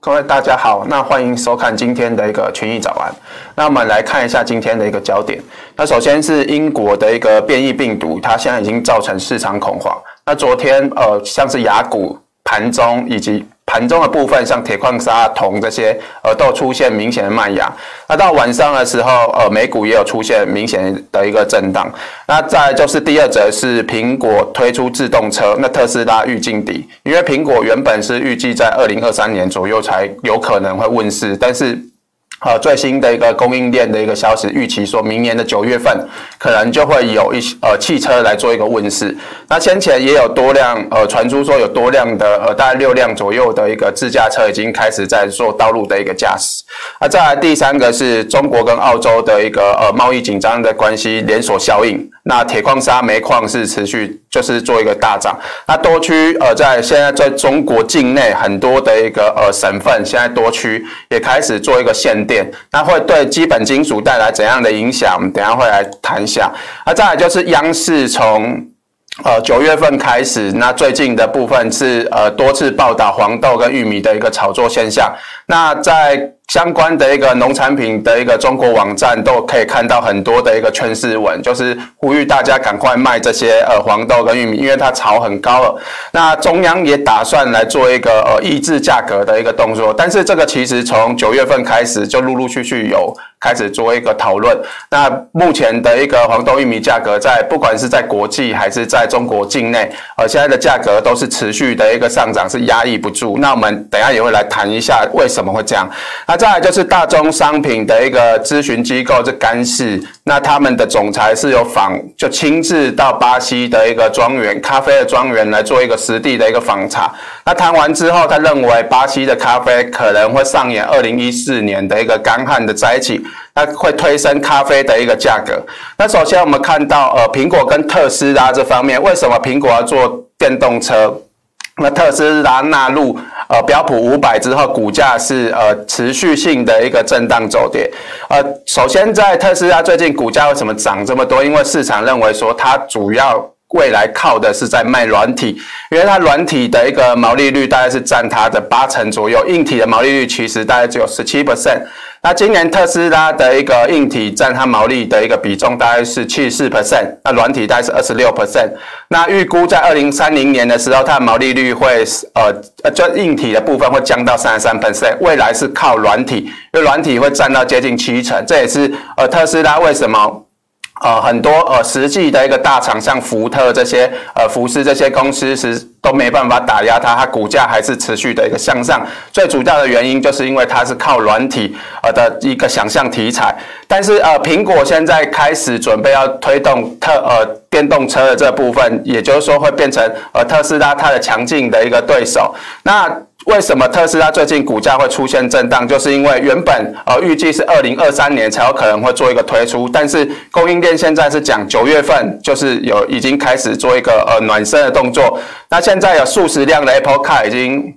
各位大家好，那欢迎收看今天的一个群益早安。那我们来看一下今天的一个焦点。那首先是英国的一个变异病毒，它现在已经造成市场恐慌。那昨天呃，像是雅股盘中以及盘中的部分，像铁矿砂、铜这些，呃，都出现明显的卖压。那到晚上的时候，呃，美股也有出现明显的一个震荡。那再就是第二则是苹果推出自动车，那特斯拉遇劲敌，因为苹果原本是预计在二零二三年左右才有可能会问世，但是。呃，最新的一个供应链的一个消息，预期说明年的九月份可能就会有一些呃汽车来做一个问世。那先前也有多辆呃传出说有多辆的呃大概六辆左右的一个自驾车已经开始在做道路的一个驾驶。那再来第三个是中国跟澳洲的一个呃贸易紧张的关系连锁效应。那铁矿砂、煤矿是持续就是做一个大涨。那多区呃在现在在中国境内很多的一个呃省份，现在多区也开始做一个限定那会对基本金属带来怎样的影响？我们等下会来谈一下。那再来就是央视从呃九月份开始，那最近的部分是呃多次报道黄豆跟玉米的一个炒作现象。那在相关的一个农产品的一个中国网站都可以看到很多的一个劝世文，就是呼吁大家赶快卖这些呃黄豆跟玉米，因为它炒很高了。那中央也打算来做一个呃抑制价格的一个动作，但是这个其实从九月份开始就陆陆续续有开始做一个讨论。那目前的一个黄豆玉米价格在不管是在国际还是在中国境内，呃现在的价格都是持续的一个上涨，是压抑不住。那我们等下也会来谈一下为什么会这样。那再来就是大宗商品的一个咨询机构，这干事，那他们的总裁是有访，就亲自到巴西的一个庄园，咖啡的庄园来做一个实地的一个访查。那谈完之后，他认为巴西的咖啡可能会上演二零一四年的一个干旱的灾情，那会推升咖啡的一个价格。那首先我们看到，呃，苹果跟特斯拉这方面，为什么苹果要做电动车？那特斯拉纳入呃标普五百之后，股价是呃持续性的一个震荡走跌。呃，首先在特斯拉最近股价为什么涨这么多？因为市场认为说它主要未来靠的是在卖软体，因为它软体的一个毛利率大概是占它的八成左右，硬体的毛利率其实大概只有十七 percent。那今年特斯拉的一个硬体占它毛利的一个比重大概是七十四 percent，那软体大概是二十六 percent。那预估在二零三零年的时候，它的毛利率会呃呃，就硬体的部分会降到三十三 percent，未来是靠软体，因为软体会占到接近七成，这也是呃特斯拉为什么。呃，很多呃，实际的一个大厂，像福特这些，呃，福斯这些公司是都没办法打压它，它股价还是持续的一个向上。最主要的原因就是因为它是靠软体呃的一个想象题材。但是呃，苹果现在开始准备要推动特呃电动车的这部分，也就是说会变成呃特斯拉它的强劲的一个对手。那为什么特斯拉最近股价会出现震荡？就是因为原本呃预计是二零二三年才有可能会做一个推出，但是供应链现在是讲九月份，就是有已经开始做一个呃暖身的动作。那现在有数十辆的 Apple Car 已经。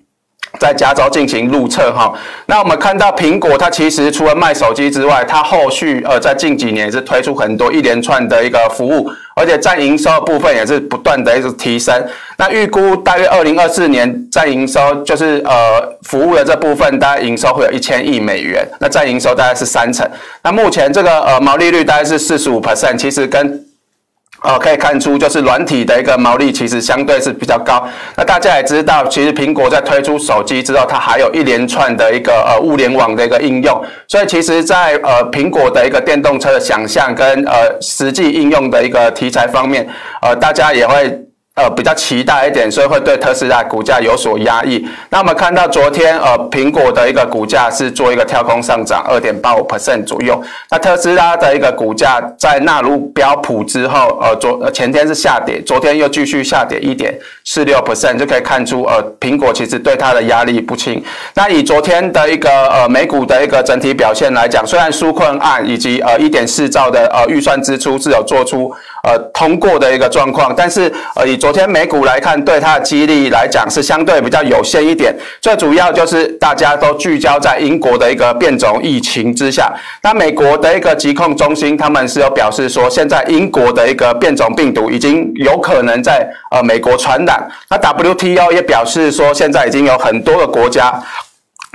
在加州进行路测哈，那我们看到苹果它其实除了卖手机之外，它后续呃在近几年是推出很多一连串的一个服务，而且在营收部分也是不断的一直提升。那预估大约二零二四年在营收就是呃服务的这部分，大概营收会有一千亿美元，那在营收大概是三成。那目前这个呃毛利率大概是四十五 percent，其实跟呃，可以看出，就是软体的一个毛利其实相对是比较高。那大家也知道，其实苹果在推出手机之后，它还有一连串的一个呃物联网的一个应用。所以，其实在呃苹果的一个电动车的想象跟呃实际应用的一个题材方面，呃，大家也会。呃，比较期待一点，所以会对特斯拉股价有所压抑。那我们看到昨天，呃，苹果的一个股价是做一个跳空上涨，二点八五 percent 左右。那特斯拉的一个股价在纳入标普之后，呃，昨前天是下跌，昨天又继续下跌一点四六 percent，就可以看出，呃，苹果其实对它的压力不轻。那以昨天的一个呃美股的一个整体表现来讲，虽然纾困案以及呃一点四兆的呃预算支出是有做出。呃通过的一个状况。但是呃以昨天美股来看，对它的激励来讲是相对比较有限一点。最主要就是大家都聚焦在英国的一个变种疫情之下。那美国的一个疾控中心他们是有表示说，现在英国的一个变种病毒已经有可能在呃美国传染。那 WTO 也表示说，现在已经有很多个国家。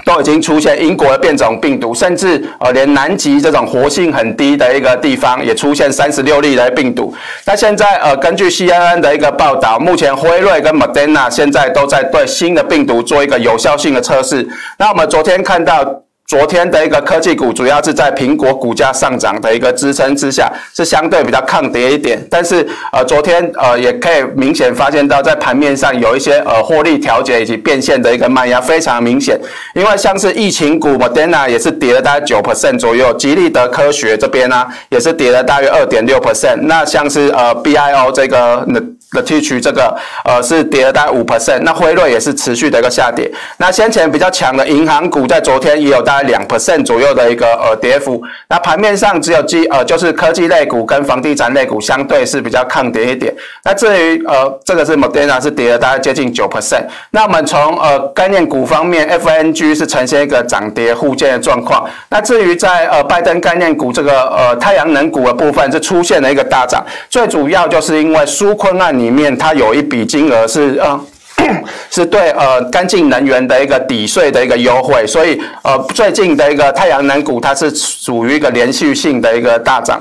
都已经出现英国的变种病毒，甚至呃连南极这种活性很低的一个地方也出现三十六例的病毒。那现在呃根据 CNN 的一个报道，目前辉瑞跟 Moderna 现在都在对新的病毒做一个有效性的测试。那我们昨天看到。昨天的一个科技股主要是在苹果股价上涨的一个支撑之下，是相对比较抗跌一点。但是呃，昨天呃也可以明显发现到，在盘面上有一些呃获利调节以及变现的一个卖压非常明显。因为像是疫情股 Moderna 也是跌了大概九 percent 左右，吉利德科学这边呢、也是跌了大约二点六 percent。那像是呃 BIO 这个那。的 T 区这个呃是跌了大概五 percent，那辉瑞也是持续的一个下跌。那先前比较强的银行股在昨天也有大概两 percent 左右的一个呃跌幅。那盘面上只有基呃就是科技类股跟房地产类股相对是比较抗跌一点。那至于呃这个是某天啊是跌了大概接近九 percent。那我们从呃概念股方面，FNG 是呈现一个涨跌互见的状况。那至于在呃拜登概念股这个呃太阳能股的部分是出现了一个大涨，最主要就是因为纾困案。里面它有一笔金额是呃，是对呃干净能源的一个抵税的一个优惠，所以呃最近的一个太阳能股它是属于一个连续性的一个大涨。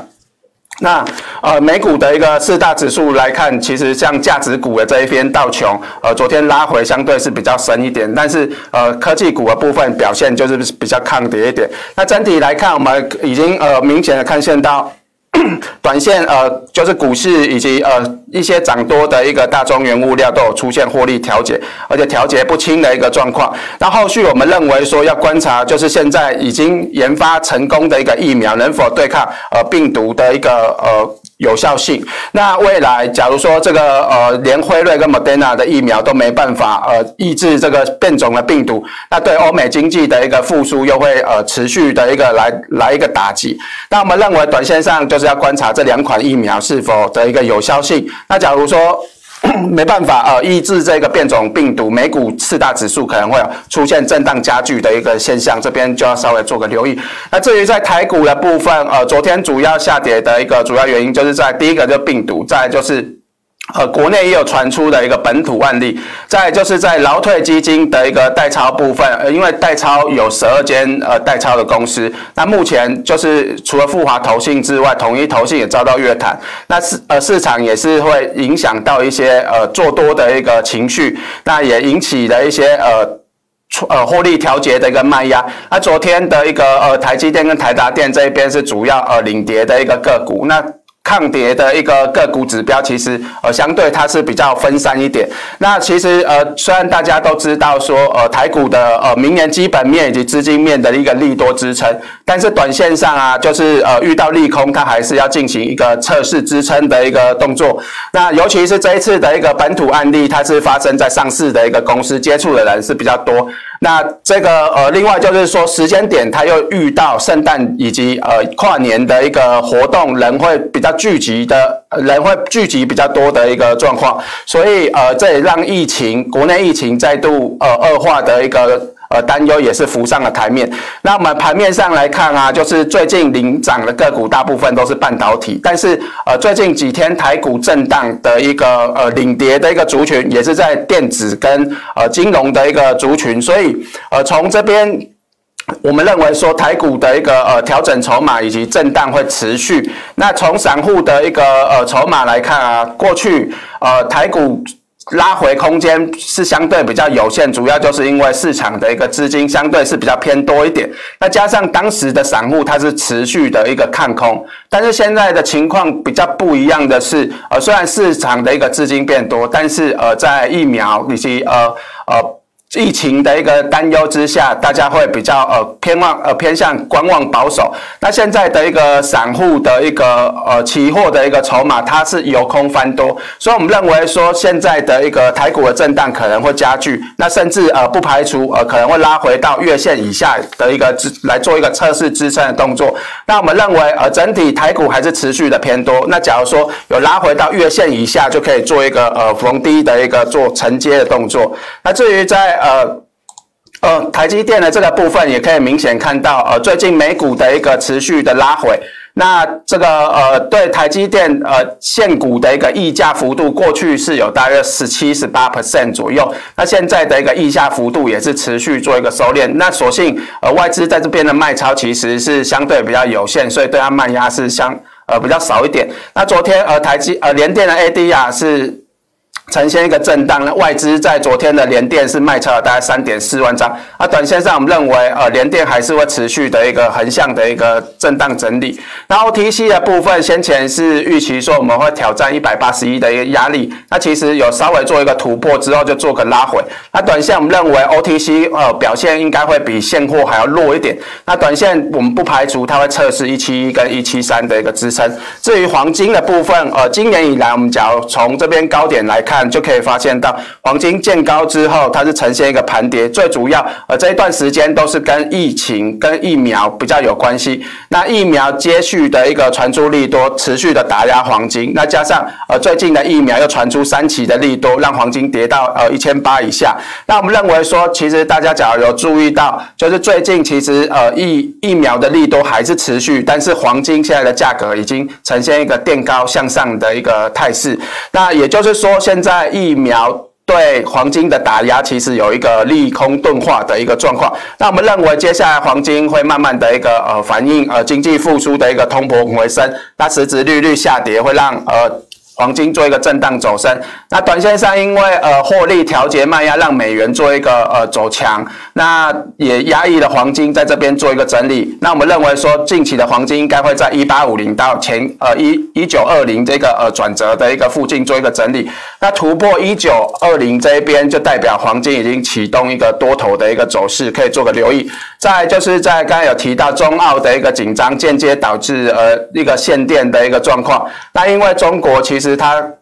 那呃美股的一个四大指数来看，其实像价值股的这一边道琼，呃昨天拉回相对是比较深一点，但是呃科技股的部分表现就是比较抗跌一点。那整体来看，我们已经呃明显的看线到。短线呃，就是股市以及呃一些涨多的一个大中原物料都有出现获利调节，而且调节不清的一个状况。那后续我们认为说要观察，就是现在已经研发成功的一个疫苗能否对抗呃病毒的一个呃。有效性。那未来，假如说这个呃，连辉瑞跟 Moderna 的疫苗都没办法呃抑制这个变种的病毒，那对欧美经济的一个复苏又会呃持续的一个来来一个打击。那我们认为，短线上就是要观察这两款疫苗是否的一个有效性。那假如说，没办法，呃，抑制这个变种病毒，美股四大指数可能会出现震荡加剧的一个现象，这边就要稍微做个留意。那至于在台股的部分，呃，昨天主要下跌的一个主要原因，就是在第一个就是病毒，再就是。呃，国内也有传出的一个本土案例，再就是在劳退基金的一个代抄部分，呃，因为代抄有十二间呃代抄的公司，那目前就是除了富华投信之外，统一投信也遭到约谈，那市呃市场也是会影响到一些呃做多的一个情绪，那也引起了一些呃呃获利调节的一个卖压。那昨天的一个呃台积电跟台达电这一边是主要呃领跌的一个个股，那。抗跌的一个个股指标，其实呃相对它是比较分散一点。那其实呃虽然大家都知道说呃台股的呃明年基本面以及资金面的一个利多支撑，但是短线上啊就是呃遇到利空，它还是要进行一个测试支撑的一个动作。那尤其是这一次的一个本土案例，它是发生在上市的一个公司，接触的人是比较多。那这个呃，另外就是说时间点，它又遇到圣诞以及呃跨年的一个活动，人会比较聚集的，人会聚集比较多的一个状况，所以呃，这也让疫情国内疫情再度呃恶化的一个。呃，担忧也是浮上了台面。那我们盘面上来看啊，就是最近领涨的个股大部分都是半导体，但是呃，最近几天台股震荡的一个呃领跌的一个族群，也是在电子跟呃金融的一个族群。所以呃，从这边我们认为说台股的一个呃调整筹码以及震荡会持续。那从散户的一个呃筹码来看啊，过去呃台股。拉回空间是相对比较有限，主要就是因为市场的一个资金相对是比较偏多一点，那加上当时的散户它是持续的一个看空，但是现在的情况比较不一样的是，呃，虽然市场的一个资金变多，但是呃，在疫苗以及呃呃。疫情的一个担忧之下，大家会比较呃偏望呃偏向观望保守。那现在的一个散户的一个呃期货的一个筹码，它是由空翻多，所以我们认为说现在的一个台股的震荡可能会加剧，那甚至呃不排除呃可能会拉回到月线以下的一个支来做一个测试支撑的动作。那我们认为呃整体台股还是持续的偏多。那假如说有拉回到月线以下，就可以做一个呃逢低的一个做承接的动作。那至于在呃，呃，台积电的这个部分也可以明显看到，呃，最近美股的一个持续的拉回，那这个呃，对台积电呃现股的一个溢价幅度，过去是有大约十七、十八 percent 左右，那现在的一个溢价幅度也是持续做一个收敛，那所幸呃外资在这边的卖超其实是相对比较有限，所以对它卖压是相呃比较少一点。那昨天呃台积呃联电的 ADR 是。呈现一个震荡，那外资在昨天的联电是卖超了大概三点四万张，啊，短线上我们认为，呃，联电还是会持续的一个横向的一个震荡整理。那 OTC 的部分，先前是预期说我们会挑战一百八十一的一个压力，那其实有稍微做一个突破之后就做个拉回。那短线我们认为 OTC 呃表现应该会比现货还要弱一点。那短线我们不排除它会测试一七一跟一七三的一个支撑。至于黄金的部分，呃，今年以来我们假如从这边高点来看。就可以发现到黄金见高之后，它是呈现一个盘跌，最主要呃这一段时间都是跟疫情跟疫苗比较有关系。那疫苗接续的一个传出利多，持续的打压黄金。那加上呃最近的疫苗又传出三期的利多，让黄金跌到呃一千八以下。那我们认为说，其实大家假如有注意到，就是最近其实呃疫疫苗的利多还是持续，但是黄金现在的价格已经呈现一个垫高向上的一个态势。那也就是说现在。在疫苗对黄金的打压，其实有一个利空钝化的一个状况。那我们认为，接下来黄金会慢慢的一个呃反应呃经济复苏的一个通膨回升，那实质利率下跌会让呃。黄金做一个震荡走升，那短线上因为呃获利调节卖压，让美元做一个呃走强，那也压抑了黄金在这边做一个整理。那我们认为说近期的黄金应该会在一八五零到前呃一一九二零这个呃转折的一个附近做一个整理。那突破一九二零这一边就代表黄金已经启动一个多头的一个走势，可以做个留意。再就是在刚才有提到中澳的一个紧张，间接导致呃一个限电的一个状况。那因为中国其实它。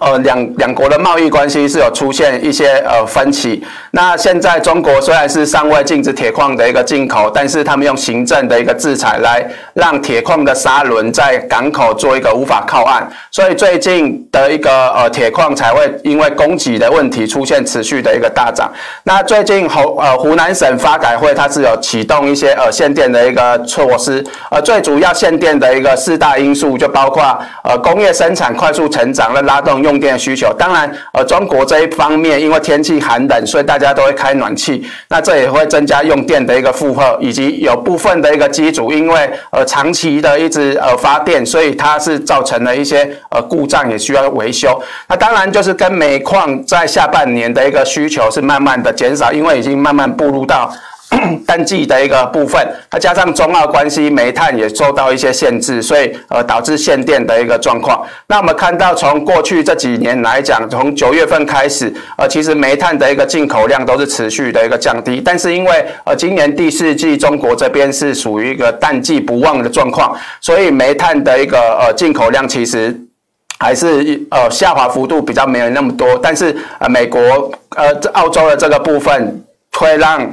呃，两两国的贸易关系是有出现一些呃分歧。那现在中国虽然是尚未禁止铁矿的一个进口，但是他们用行政的一个制裁来让铁矿的砂轮在港口做一个无法靠岸，所以最近的一个呃铁矿才会因为供给的问题出现持续的一个大涨。那最近湖呃湖南省发改会它是有启动一些呃限电的一个措施，呃最主要限电的一个四大因素就包括呃工业生产快速成长的拉动。用电需求，当然，呃，中国这一方面因为天气寒冷，所以大家都会开暖气，那这也会增加用电的一个负荷，以及有部分的一个机组，因为呃长期的一直呃发电，所以它是造成了一些呃故障，也需要维修。那当然就是跟煤矿在下半年的一个需求是慢慢的减少，因为已经慢慢步入到。淡季的一个部分，它加上中澳关系，煤炭也受到一些限制，所以呃导致限电的一个状况。那我们看到从过去这几年来讲，从九月份开始，呃其实煤炭的一个进口量都是持续的一个降低，但是因为呃今年第四季中国这边是属于一个淡季不旺的状况，所以煤炭的一个呃进口量其实还是呃下滑幅度比较没有那么多，但是呃美国呃澳洲的这个部分会让。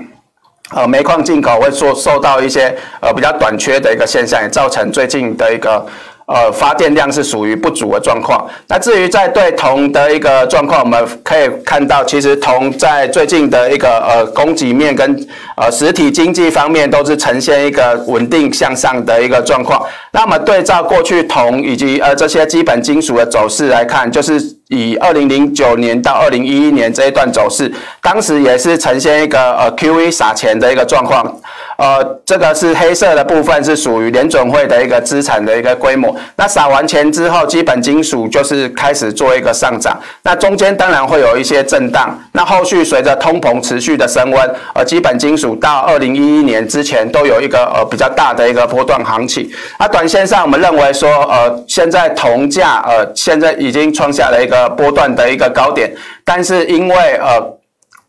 呃，煤矿进口会受受到一些呃比较短缺的一个现象，也造成最近的一个呃发电量是属于不足的状况。那至于在对铜的一个状况，我们可以看到，其实铜在最近的一个呃供给面跟呃实体经济方面都是呈现一个稳定向上的一个状况。那么对照过去铜以及呃这些基本金属的走势来看，就是。以二零零九年到二零一一年这一段走势，当时也是呈现一个呃 QE 撒钱的一个状况，呃，这个是黑色的部分是属于联准会的一个资产的一个规模。那撒完钱之后，基本金属就是开始做一个上涨，那中间当然会有一些震荡。那后续随着通膨持续的升温，呃，基本金属到二零一一年之前都有一个呃比较大的一个波段行情。那短线上我们认为说，呃，现在铜价呃现在已经创下了一个。波段的一个高点，但是因为呃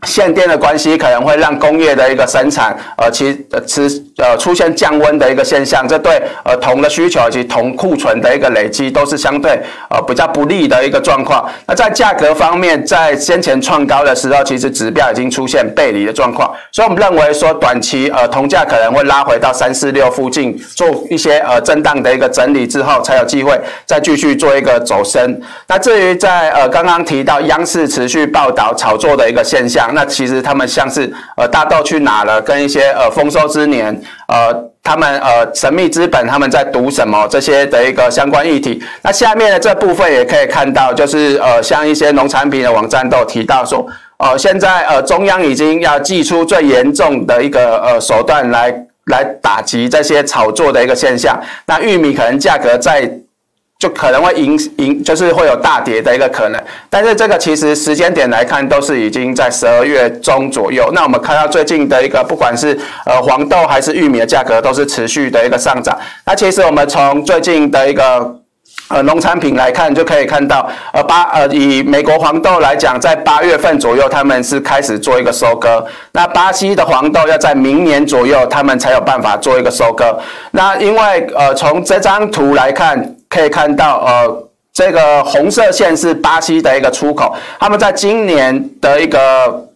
限电的关系，可能会让工业的一个生产，呃，其呃持呃出现降温的一个现象，这对呃铜的需求以及铜库存的一个累积都是相对呃比较不利的一个状况。那在价格方面，在先前创高的时候，其实指标已经出现背离的状况，所以我们认为说短期呃铜价可能会拉回到三四六附近，做一些呃震荡的一个整理之后，才有机会再继续做一个走升。那至于在呃刚刚提到央视持续报道炒作的一个现象。那其实他们像是呃大豆去哪了，跟一些呃丰收之年，呃他们呃神秘资本他们在读什么这些的一个相关议题。那下面的这部分也可以看到，就是呃像一些农产品的网站都有提到说，呃现在呃中央已经要祭出最严重的一个呃手段来来打击这些炒作的一个现象。那玉米可能价格在。就可能会影影，就是会有大跌的一个可能，但是这个其实时间点来看，都是已经在十二月中左右。那我们看到最近的一个，不管是呃黄豆还是玉米的价格，都是持续的一个上涨。那其实我们从最近的一个。呃，农产品来看就可以看到，呃，八呃，以美国黄豆来讲，在八月份左右，他们是开始做一个收割。那巴西的黄豆要在明年左右，他们才有办法做一个收割。那因为呃，从这张图来看，可以看到，呃，这个红色线是巴西的一个出口，他们在今年的一个。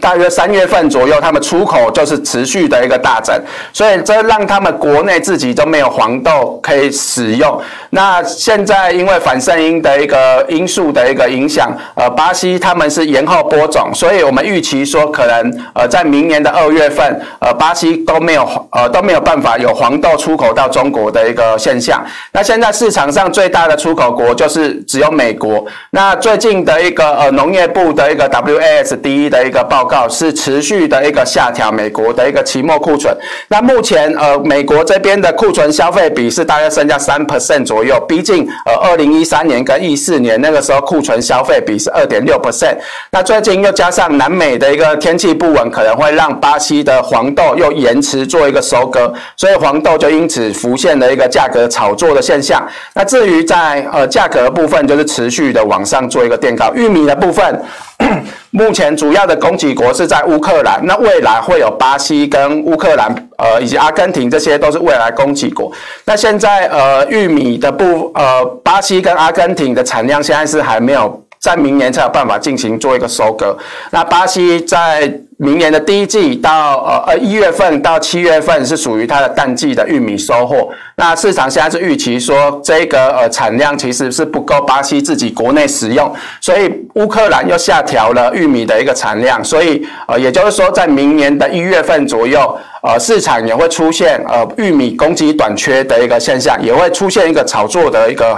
大约三月份左右，他们出口就是持续的一个大增，所以这让他们国内自己都没有黄豆可以使用。那现在因为反圣婴的一个因素的一个影响，呃，巴西他们是延后播种，所以我们预期说可能呃在明年的二月份，呃，巴西都没有呃都没有办法有黄豆出口到中国的一个现象。那现在市场上最大的出口国就是只有美国。那最近的一个呃农业部的一个 WASDE 的一个报。报告是持续的一个下调美国的一个期末库存。那目前呃，美国这边的库存消费比是大约剩下三 percent 左右，逼近呃二零一三年跟一四年那个时候库存消费比是二点六 percent。那最近又加上南美的一个天气不稳，可能会让巴西的黄豆又延迟做一个收割，所以黄豆就因此浮现了一个价格炒作的现象。那至于在呃价格的部分，就是持续的往上做一个垫高。玉米的部分。目前主要的供给国是在乌克兰，那未来会有巴西跟乌克兰，呃，以及阿根廷，这些都是未来供给国。那现在呃，玉米的部，呃，巴西跟阿根廷的产量现在是还没有，在明年才有办法进行做一个收割。那巴西在明年的第一季到呃呃一月份到七月份是属于它的淡季的玉米收获。那市场现在是预期说这个呃产量其实是不够巴西自己国内使用，所以乌克兰又下调了玉米的一个产量，所以呃也就是说在明年的一月份左右，呃市场也会出现呃玉米供给短缺的一个现象，也会出现一个炒作的一个。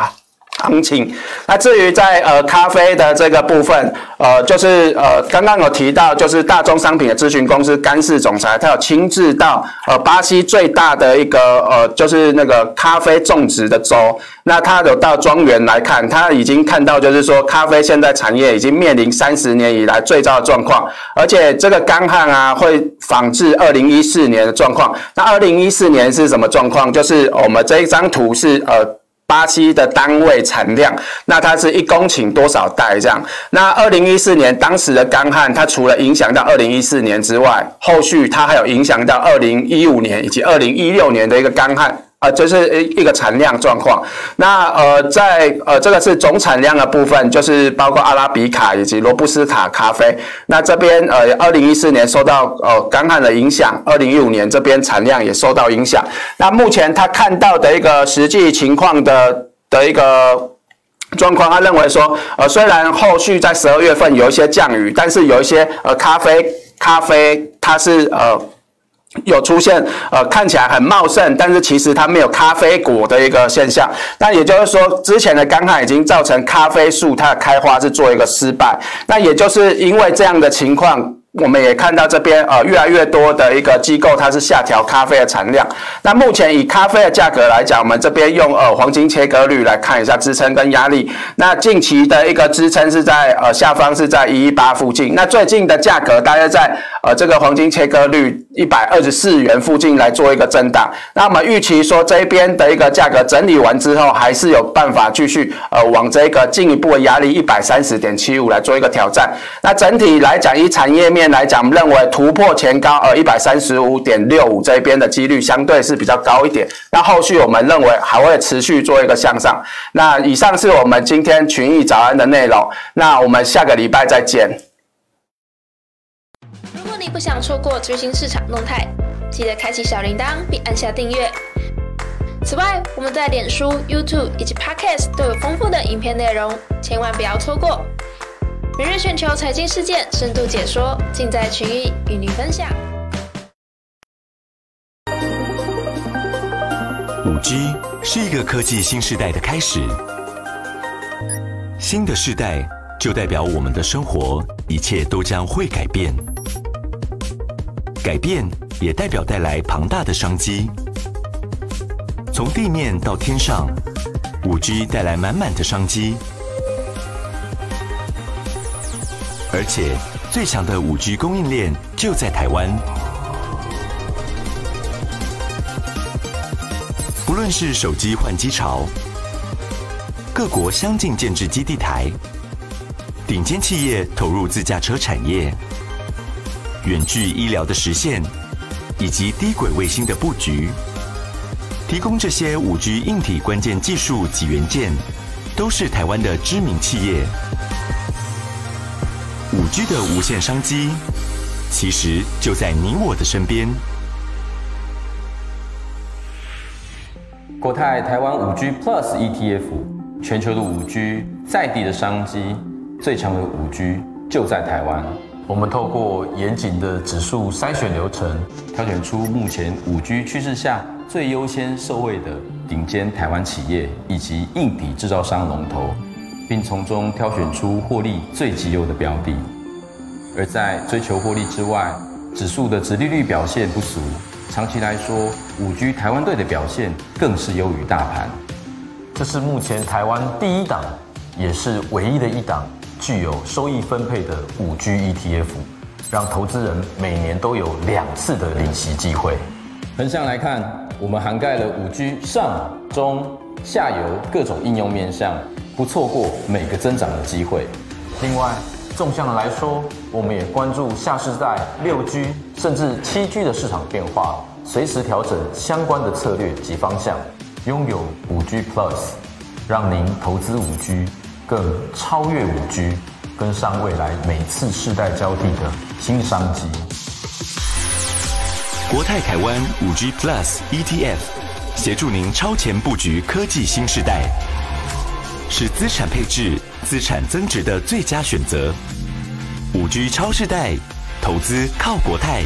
行情。那至于在呃咖啡的这个部分，呃，就是呃刚刚有提到，就是大宗商品的咨询公司干氏总裁，他有亲自到呃巴西最大的一个呃就是那个咖啡种植的州，那他有到庄园来看，他已经看到就是说咖啡现在产业已经面临三十年以来最糟的状况，而且这个干旱啊会仿制二零一四年的状况。那二零一四年是什么状况？就是我们这一张图是呃。巴西的单位产量，那它是一公顷多少袋这样？那二零一四年当时的干旱，它除了影响到二零一四年之外，后续它还有影响到二零一五年以及二零一六年的一个干旱。呃，就是一一个产量状况。那呃，在呃这个是总产量的部分，就是包括阿拉比卡以及罗布斯塔咖啡。那这边呃，二零一四年受到呃干旱的影响，二零一五年这边产量也受到影响。那目前他看到的一个实际情况的的一个状况，他认为说，呃，虽然后续在十二月份有一些降雨，但是有一些呃咖啡咖啡它是呃。有出现呃看起来很茂盛，但是其实它没有咖啡果的一个现象。那也就是说，之前的干旱已经造成咖啡树它的开花是做一个失败。那也就是因为这样的情况。我们也看到这边呃越来越多的一个机构，它是下调咖啡的产量。那目前以咖啡的价格来讲，我们这边用呃黄金切割率来看一下支撑跟压力。那近期的一个支撑是在呃下方是在一一八附近。那最近的价格大约在呃这个黄金切割率一百二十四元附近来做一个震荡。那我们预期说这边的一个价格整理完之后，还是有办法继续呃往这个进一步的压力一百三十点七五来做一个挑战。那整体来讲，以产业面来讲，我们认为突破前高呃一百三十五点六五这边的几率相对是比较高一点。那后续我们认为还会持续做一个向上。那以上是我们今天群益早安的内容。那我们下个礼拜再见。你不想错过最新市场动态，记得开启小铃铛并按下订阅。此外，我们在脸书、YouTube 以及 Podcast 都有丰富的影片内容，千万不要错过。每日全球财经事件深度解说，尽在群益与您分享。五 G 是一个科技新时代的开始，新的世代就代表我们的生活一切都将会改变，改变也代表带来庞大的商机。从地面到天上，五 G 带来满满的商机，而且最强的五 G 供应链就在台湾。不论是手机换机潮，各国相继建置基地台，顶尖企业投入自驾车产业，远距医疗的实现，以及低轨卫星的布局，提供这些五 G 硬体关键技术及元件，都是台湾的知名企业。五 G 的无限商机，其实就在你我的身边。国泰台湾五 G Plus ETF，全球的五 G 在地的商机，最强的五 G 就在台湾。我们透过严谨的指数筛选流程，挑选出目前五 G 趋势下最优先受惠的顶尖台湾企业以及硬体制造商龙头，并从中挑选出获利最绩优的标的。而在追求获利之外，指数的殖利率表现不俗。长期来说，五 G 台湾队的表现更是优于大盘。这是目前台湾第一档，也是唯一的一档具有收益分配的五 G ETF，让投资人每年都有两次的领息机会。横向来看，我们涵盖了五 G 上、中、下游各种应用面向，不错过每个增长的机会。另外，纵向的来说，我们也关注下世代六 G 甚至七 G 的市场变化，随时调整相关的策略及方向，拥有五 G Plus，让您投资五 G 更超越五 G，跟上未来每次世代交替的新商机。国泰台湾五 G Plus ETF，协助您超前布局科技新时代，是资产配置。资产增值的最佳选择，五 G 超世代，投资靠国泰。